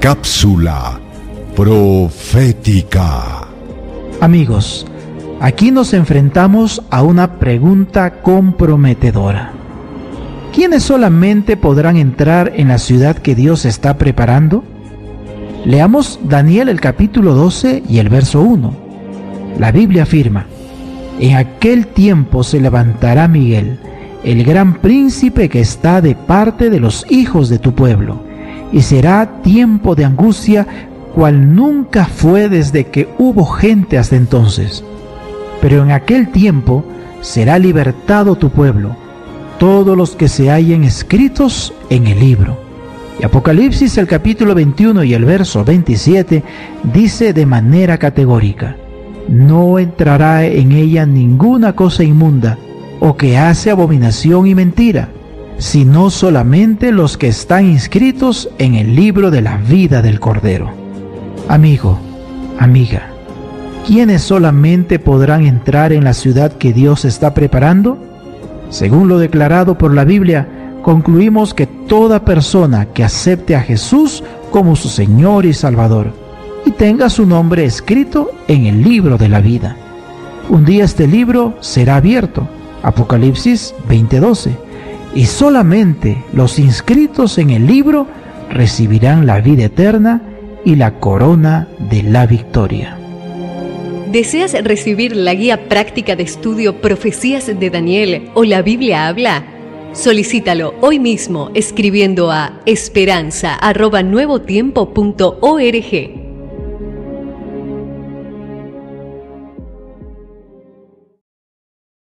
Cápsula profética. Amigos, aquí nos enfrentamos a una pregunta comprometedora. ¿Quiénes solamente podrán entrar en la ciudad que Dios está preparando? Leamos Daniel el capítulo 12 y el verso 1. La Biblia afirma, en aquel tiempo se levantará Miguel, el gran príncipe que está de parte de los hijos de tu pueblo, y será tiempo de angustia cual nunca fue desde que hubo gente hasta entonces. Pero en aquel tiempo será libertado tu pueblo, todos los que se hallen escritos en el libro. Y Apocalipsis el capítulo 21 y el verso 27 dice de manera categórica, no entrará en ella ninguna cosa inmunda o que hace abominación y mentira, sino solamente los que están inscritos en el libro de la vida del Cordero. Amigo, amiga, ¿quiénes solamente podrán entrar en la ciudad que Dios está preparando? Según lo declarado por la Biblia, concluimos que toda persona que acepte a Jesús como su Señor y Salvador y tenga su nombre escrito en el libro de la vida. Un día este libro será abierto, Apocalipsis 20:12, y solamente los inscritos en el libro recibirán la vida eterna y la corona de la victoria. ¿Deseas recibir la guía práctica de estudio Profecías de Daniel o la Biblia habla? Solicítalo hoy mismo escribiendo a esperanza.nuevotiempo.org